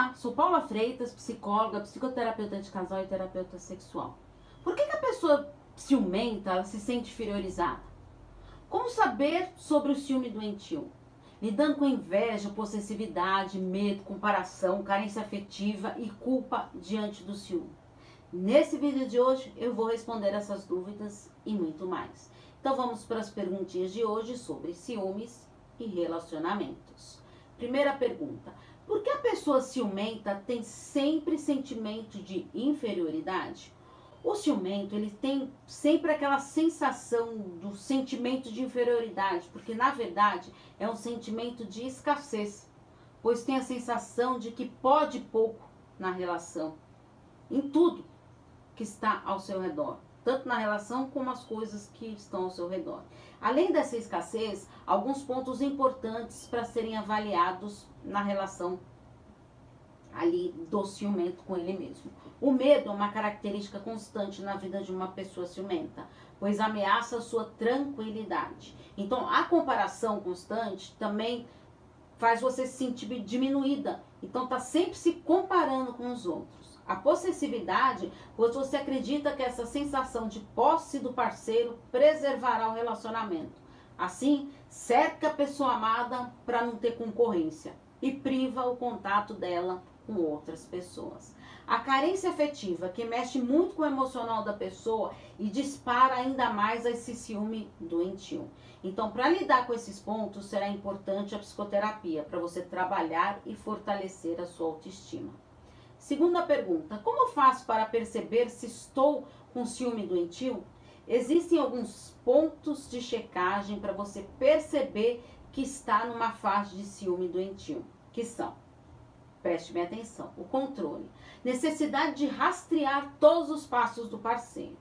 Olá, sou Paula Freitas, psicóloga, psicoterapeuta de casal e terapeuta sexual. Por que, que a pessoa ciumenta ela se sente inferiorizada? Como saber sobre o ciúme doentio? Lidando com inveja, possessividade, medo, comparação, carência afetiva e culpa diante do ciúme. Nesse vídeo de hoje eu vou responder essas dúvidas e muito mais. Então vamos para as perguntinhas de hoje sobre ciúmes e relacionamentos. Primeira pergunta: por que a pessoa ciumenta tem sempre sentimento de inferioridade? O ciumento, ele tem sempre aquela sensação do sentimento de inferioridade, porque na verdade é um sentimento de escassez, pois tem a sensação de que pode pouco na relação, em tudo que está ao seu redor tanto na relação como as coisas que estão ao seu redor. Além dessa escassez, alguns pontos importantes para serem avaliados na relação ali do ciumento com ele mesmo. O medo é uma característica constante na vida de uma pessoa ciumenta, pois ameaça a sua tranquilidade. Então, a comparação constante também faz você se sentir diminuída. Então, tá sempre se comparando com os outros. A possessividade, pois você acredita que essa sensação de posse do parceiro preservará o relacionamento. Assim, cerca a pessoa amada para não ter concorrência e priva o contato dela com outras pessoas. A carência afetiva, que mexe muito com o emocional da pessoa e dispara ainda mais esse ciúme doentio. Então, para lidar com esses pontos, será importante a psicoterapia para você trabalhar e fortalecer a sua autoestima. Segunda pergunta: como faço para perceber se estou com ciúme doentio? Existem alguns pontos de checagem para você perceber que está numa fase de ciúme doentio, que são Preste bem atenção. O controle. Necessidade de rastrear todos os passos do parceiro.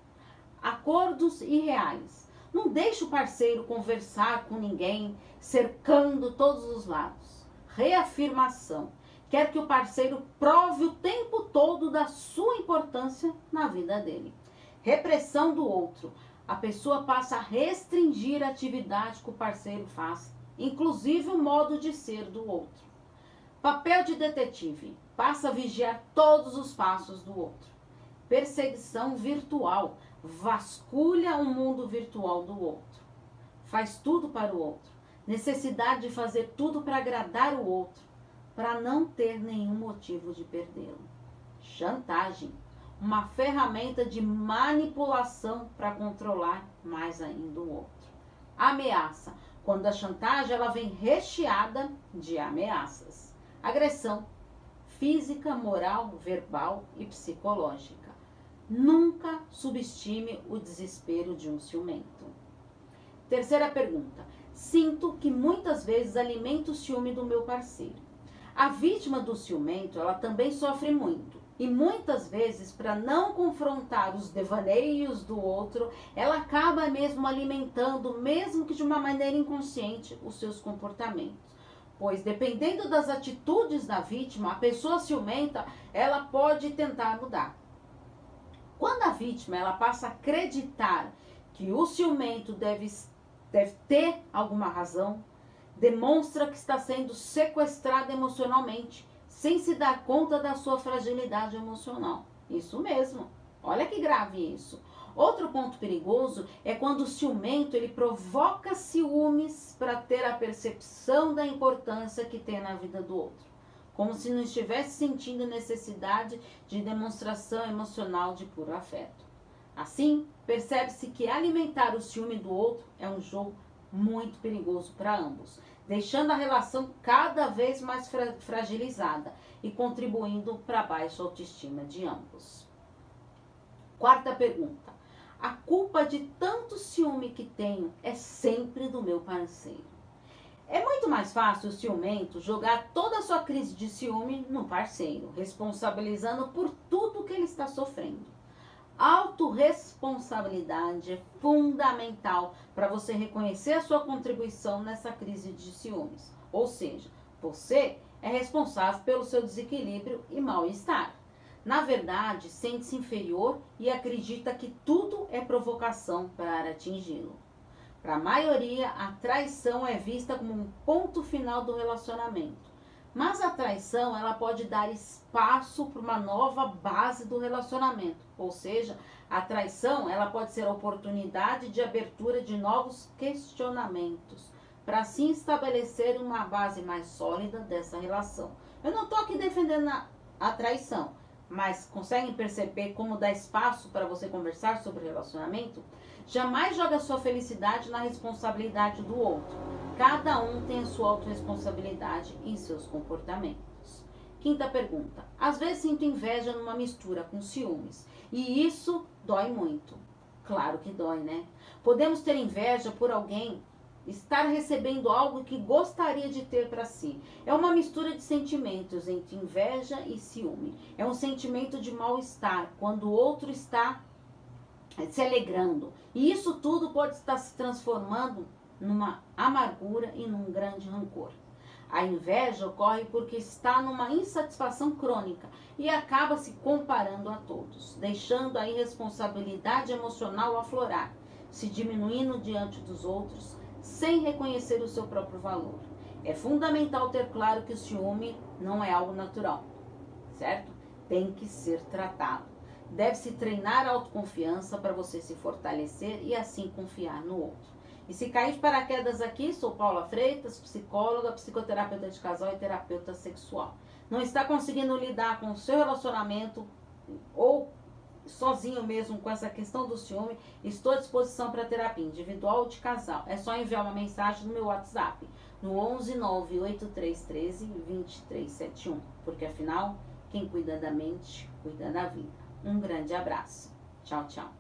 Acordos irreais. Não deixe o parceiro conversar com ninguém, cercando todos os lados. Reafirmação quer que o parceiro prove o tempo todo da sua importância na vida dele. Repressão do outro. A pessoa passa a restringir a atividade que o parceiro faz, inclusive o modo de ser do outro. Papel de detetive. Passa a vigiar todos os passos do outro. Perseguição virtual. Vasculha o mundo virtual do outro. Faz tudo para o outro. Necessidade de fazer tudo para agradar o outro para não ter nenhum motivo de perdê-lo. Chantagem, uma ferramenta de manipulação para controlar mais ainda o outro. Ameaça, quando a chantagem ela vem recheada de ameaças. Agressão, física, moral, verbal e psicológica. Nunca subestime o desespero de um ciumento. Terceira pergunta. Sinto que muitas vezes alimento o ciúme do meu parceiro. A vítima do ciumento, ela também sofre muito. E muitas vezes, para não confrontar os devaneios do outro, ela acaba mesmo alimentando, mesmo que de uma maneira inconsciente, os seus comportamentos. Pois dependendo das atitudes da vítima, a pessoa ciumenta, ela pode tentar mudar. Quando a vítima ela passa a acreditar que o ciumento deve, deve ter alguma razão, demonstra que está sendo sequestrada emocionalmente, sem se dar conta da sua fragilidade emocional. Isso mesmo. Olha que grave isso. Outro ponto perigoso é quando o ciumento ele provoca ciúmes para ter a percepção da importância que tem na vida do outro, como se não estivesse sentindo necessidade de demonstração emocional de puro afeto. Assim, percebe-se que alimentar o ciúme do outro é um jogo muito perigoso para ambos, deixando a relação cada vez mais fra fragilizada e contribuindo para a baixa autoestima de ambos. Quarta pergunta. A culpa de tanto ciúme que tenho é sempre do meu parceiro. É muito mais fácil o ciumento jogar toda a sua crise de ciúme no parceiro, responsabilizando por tudo que ele está sofrendo. Autoresponsabilidade é fundamental para você reconhecer a sua contribuição nessa crise de ciúmes. Ou seja, você é responsável pelo seu desequilíbrio e mal-estar. Na verdade, sente-se inferior e acredita que tudo é provocação para atingi-lo. Para a maioria, a traição é vista como um ponto final do relacionamento. Mas a traição, ela pode dar espaço para uma nova base do relacionamento. Ou seja, a traição, ela pode ser a oportunidade de abertura de novos questionamentos, para assim estabelecer uma base mais sólida dessa relação. Eu não estou aqui defendendo a, a traição, mas conseguem perceber como dá espaço para você conversar sobre relacionamento? Jamais joga sua felicidade na responsabilidade do outro. Cada um tem a sua autorresponsabilidade em seus comportamentos. Quinta pergunta. Às vezes sinto inveja numa mistura com ciúmes. E isso dói muito. Claro que dói, né? Podemos ter inveja por alguém estar recebendo algo que gostaria de ter para si. É uma mistura de sentimentos entre inveja e ciúme. É um sentimento de mal-estar quando o outro está se alegrando. E isso tudo pode estar se transformando numa amargura e num grande rancor. A inveja ocorre porque está numa insatisfação crônica e acaba se comparando a todos, deixando a irresponsabilidade emocional aflorar, se diminuindo diante dos outros, sem reconhecer o seu próprio valor. É fundamental ter claro que o ciúme não é algo natural, certo? Tem que ser tratado. Deve-se treinar a autoconfiança para você se fortalecer e assim confiar no outro. E se cair de paraquedas aqui, sou Paula Freitas, psicóloga, psicoterapeuta de casal e terapeuta sexual. Não está conseguindo lidar com o seu relacionamento ou sozinho mesmo com essa questão do ciúme, estou à disposição para terapia individual ou de casal. É só enviar uma mensagem no meu WhatsApp no 11 98313 2371, porque afinal, quem cuida da mente, cuida da vida. Um grande abraço. Tchau, tchau.